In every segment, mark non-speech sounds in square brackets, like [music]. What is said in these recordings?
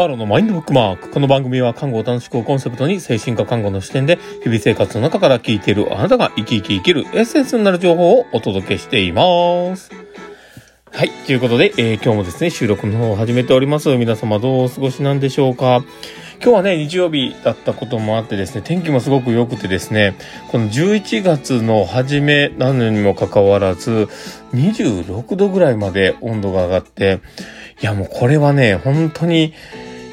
パーロのマインドブックマーク。この番組は看護を楽しくをコンセプトに精神科看護の視点で日々生活の中から聞いているあなたが生き生き生きるエッセンスになる情報をお届けしています。はい。ということで、えー、今日もですね、収録の方を始めております。皆様どうお過ごしなんでしょうか今日はね、日曜日だったこともあってですね、天気もすごく良くてですね、この11月の初めなのにもかかわらず、26度ぐらいまで温度が上がって、いやもうこれはね、本当に、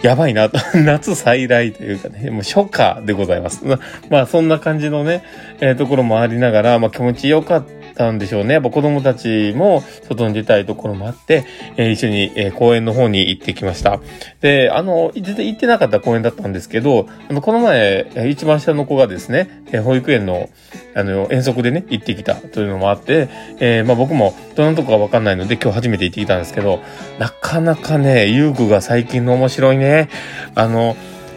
やばいなと。[laughs] 夏再来というかね、もう初夏でございます。まあそんな感じのね、えー、ところもありながら、まあ気持ちよかった。たんでしょうね。やっぱ子供たちも外に出たいところもあって、えー、一緒に、公園の方に行ってきました。で、あの、全然行ってなかった公園だったんですけど、あの、この前、一番下の子がですね、保育園の、あの、遠足でね、行ってきたというのもあって、えー、まあ僕もどんなとこかわかんないので今日初めて行ってきたんですけど、なかなかね、遊具が最近の面白いね。あの、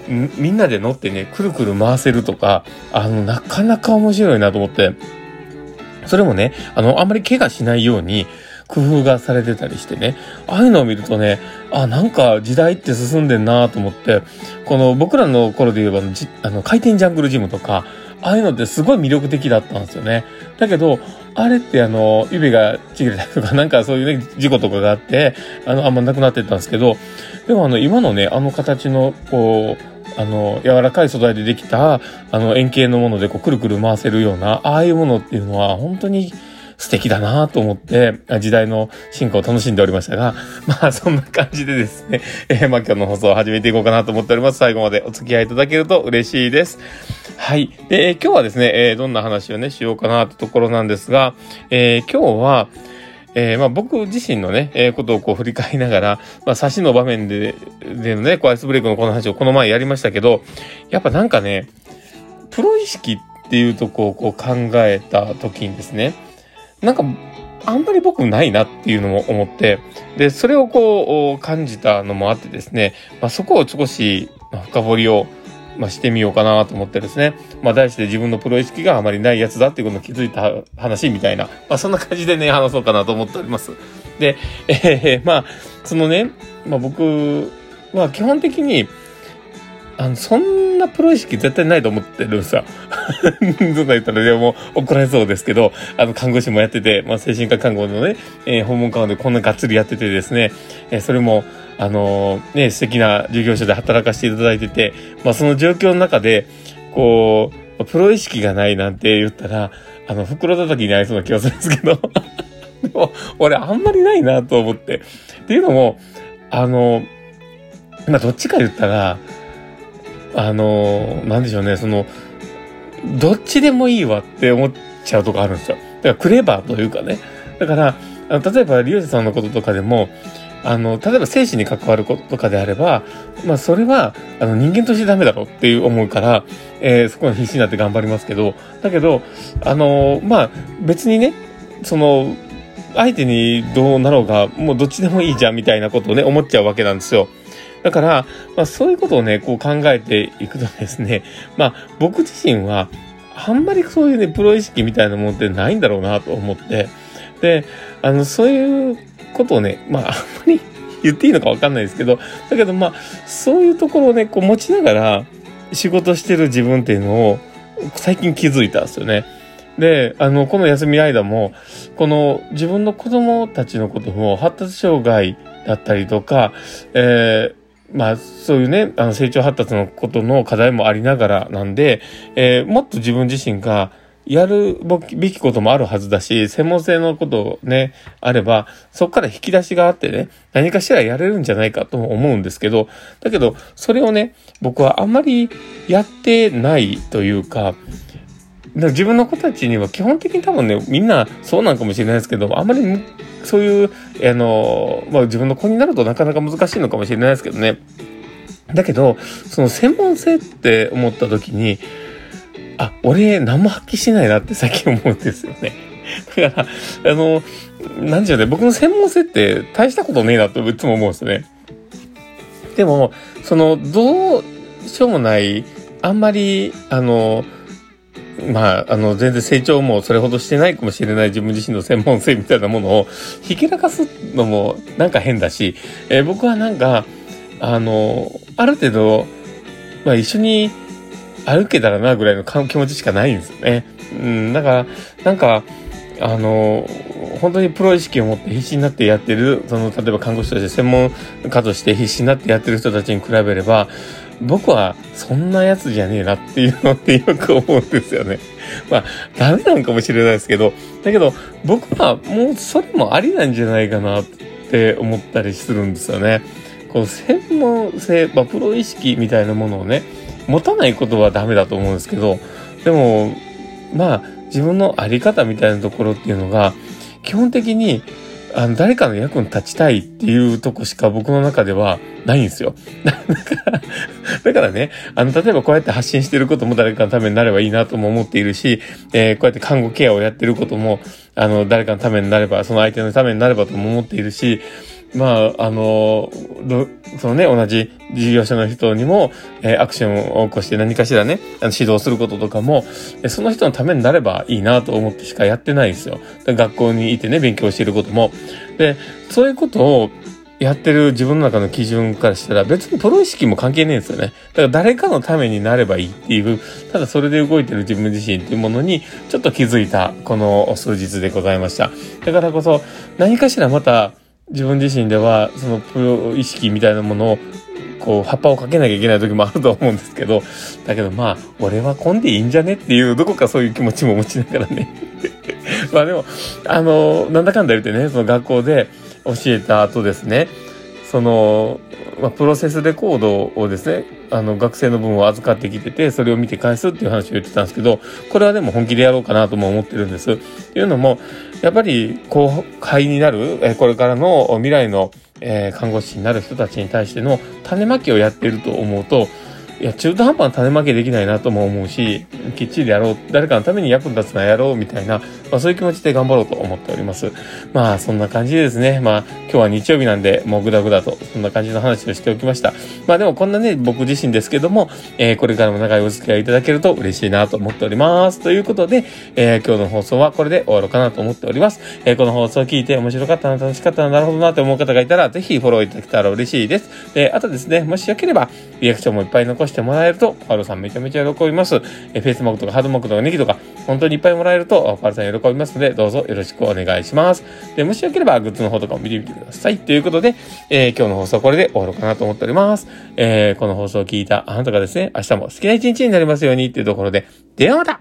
みんなで乗ってね、くるくる回せるとか、あの、なかなか面白いなと思って、それもね、あの、あんまり怪我しないように、工夫がされてたりしてね、ああいうのを見るとね、あ、なんか時代って進んでんなと思って、この僕らの頃で言えば、あの、回転ジャングルジムとか、ああいうのってすごい魅力的だったんですよね。だけど、あれってあの、指がちぎれたりとか、なんかそういうね、事故とかがあって、あの、あんまなくなってったんですけど、でもあの、今のね、あの形の、こう、あの、柔らかい素材でできた、あの、円形のものでこう、くるくる回せるような、ああいうものっていうのは、本当に素敵だなと思って、時代の進化を楽しんでおりましたが、まあ、そんな感じでですね、えー、まあ、今日の放送を始めていこうかなと思っております。最後までお付き合いいただけると嬉しいです。はい。で、今日はですね、えー、どんな話をね、しようかなってところなんですが、えー、今日は、えー、まあ僕自身のね、えー、ことをこう振り返りながら、まあ差しの場面で、でのね、こうアイスブレイクのこの話をこの前やりましたけど、やっぱなんかね、プロ意識っていうとこをこう考えた時にですね、なんか、あんまり僕ないなっていうのも思って、で、それをこう感じたのもあってですね、まあそこを少し深掘りをまあ、してみようかなと思ってですね。まあ、題して自分のプロ意識があまりないやつだっていうことに気づいた話みたいな、まあ、そんな感じでね、話そうかなと思っております。で、えー、[laughs] まあ、そのね、まあ、僕は基本的に、あの、そんなプロ意識絶対ないと思ってるんさ。[laughs] そんな言ったら、でも怒られそうですけど、あの、看護師もやってて、まあ、精神科看護のね、えー、訪問看護でこんながっつりやっててですね、えー、それも、あのー、ね、素敵な事業所で働かせていただいてて、まあその状況の中で、こう、プロ意識がないなんて言ったら、あの、袋叩きにありそうな気がするんですけど、[laughs] でも、俺あんまりないなと思って。っていうのも、あの、まあどっちか言ったら、あの、なんでしょうね、その、どっちでもいいわって思っちゃうとこあるんですよ。だからクレバーというかね。だから、あの例えば、リュウジさんのこととかでも、あの、例えば生死に関わることとかであれば、まあそれは、あの人間としてダメだろっていう思うから、えー、そこは必死になって頑張りますけど、だけど、あの、まあ別にね、その、相手にどうなろうが、もうどっちでもいいじゃんみたいなことをね、思っちゃうわけなんですよ。だから、まあそういうことをね、こう考えていくとですね、まあ僕自身は、あんまりそういうね、プロ意識みたいなものってないんだろうなと思って、で、あの、そういうことをね、まあ、あんまり [laughs] 言っていいのかわかんないですけど、だけどまあ、そういうところをね、こう持ちながら仕事してる自分っていうのを最近気づいたんですよね。で、あの、この休み間も、この自分の子供たちのことも発達障害だったりとか、えー、まあ、そういうね、あの、成長発達のことの課題もありながらなんで、えー、もっと自分自身が、やるべきこともあるはずだし、専門性のことね、あれば、そこから引き出しがあってね、何かしらやれるんじゃないかと思うんですけど、だけど、それをね、僕はあんまりやってないというか、自分の子たちには基本的に多分ね、みんなそうなんかもしれないですけど、あんまりそういう、あの、まあ自分の子になるとなかなか難しいのかもしれないですけどね。だけど、その専門性って思った時に、あ、俺何も発揮してないなって最近思うんですよね。だから、あの、なんじゃね、僕の専門性って大したことねえなといつも思うんですね。でも、その、どうしようもない、あんまり、あの、まあ、あの、全然成長もそれほどしてないかもしれない自分自身の専門性みたいなものをひけらかすのもなんか変だし、えー、僕はなんか、あの、ある程度、まあ一緒に歩けたらなぐらいの気持ちしかないんですよね。うん、だから、なんか、あの、本当にプロ意識を持って必死になってやってる、その、例えば看護師として専門家として必死になってやってる人たちに比べれば、僕はそんなやつじゃねえなっていうのってよく思うんですよね。まあ、ダメなんかもしれないですけど、だけど僕はもうそれもありなんじゃないかなって思ったりするんですよね。こう専門性、まあ、プロ意識みたいなものをね、持たないことはダメだと思うんですけど、でも、まあ、自分のあり方みたいなところっていうのが、基本的に、あの、誰かの役に立ちたいっていうとこしか僕の中ではないんですよ。[laughs] だから、だからね、あの、例えばこうやって発信してることも誰かのためになればいいなとも思っているし、えー、こうやって看護ケアをやってることも、あの、誰かのためになれば、その相手のためになればとも思っているし、まあ、あの、そのね、同じ事業者の人にも、えー、アクションを起こして何かしらね、あの指導することとかも、その人のためになればいいなと思ってしかやってないんですよ。学校にいてね、勉強していることも。で、そういうことをやってる自分の中の基準からしたら別にプロ意識も関係ないんですよね。だから誰かのためになればいいっていう、ただそれで動いてる自分自身っていうものにちょっと気づいたこの数日でございました。だからこそ何かしらまた自分自身ではそのプロ意識みたいなものをこう葉っぱをかけなきゃいけない時もあると思うんですけどだけどまあ俺は混んでいいんじゃねっていうどこかそういう気持ちも持ちながらね [laughs] まあでもあのなんだかんだ言ってねその学校で教えた後ですねその、まあ、プロセスレコードをですねあの学生の分を預かってきててそれを見て返すっていう話を言ってたんですけどこれはでも本気でやろうかなとも思ってるんです。っていうのもやっぱり後輩になる、これからの未来の、え看護師になる人たちに対しての種まきをやっていると思うといや、中途半端な種まきできないなとも思うし、きっちりやろう、誰かのために役に立つのはやろうみたいな、まあそういう気持ちで頑張ろうと思っております。まあそんな感じでですね、まあ今日は日曜日なんで、もうぐだぐだと、そんな感じの話をしておきました。まあでもこんなね、僕自身ですけども、えー、これからも長いお付き合いいただけると嬉しいなと思っております。ということで、えー、今日の放送はこれで終わろうかなと思っております。えー、この放送を聞いて面白かったな、楽しかったな、なるほどなと思う方がいたら、ぜひフォローいただけたら嬉しいです。で、あとですね、もしよければ、リアクションもいっぱい残してしてもらえると、パルさんめちゃめちゃ喜びます。え、フェイスマークとかハードマークとかネギとか、本当にいっぱいもらえると、パルさん喜びますので、どうぞよろしくお願いします。で、もしよければ、グッズの方とかも見てみてください。ということで、えー、今日の放送はこれで終わろうかなと思っております。えー、この放送を聞いたあなたがですね、明日も好きな一日になりますようにっていうところで、ではまた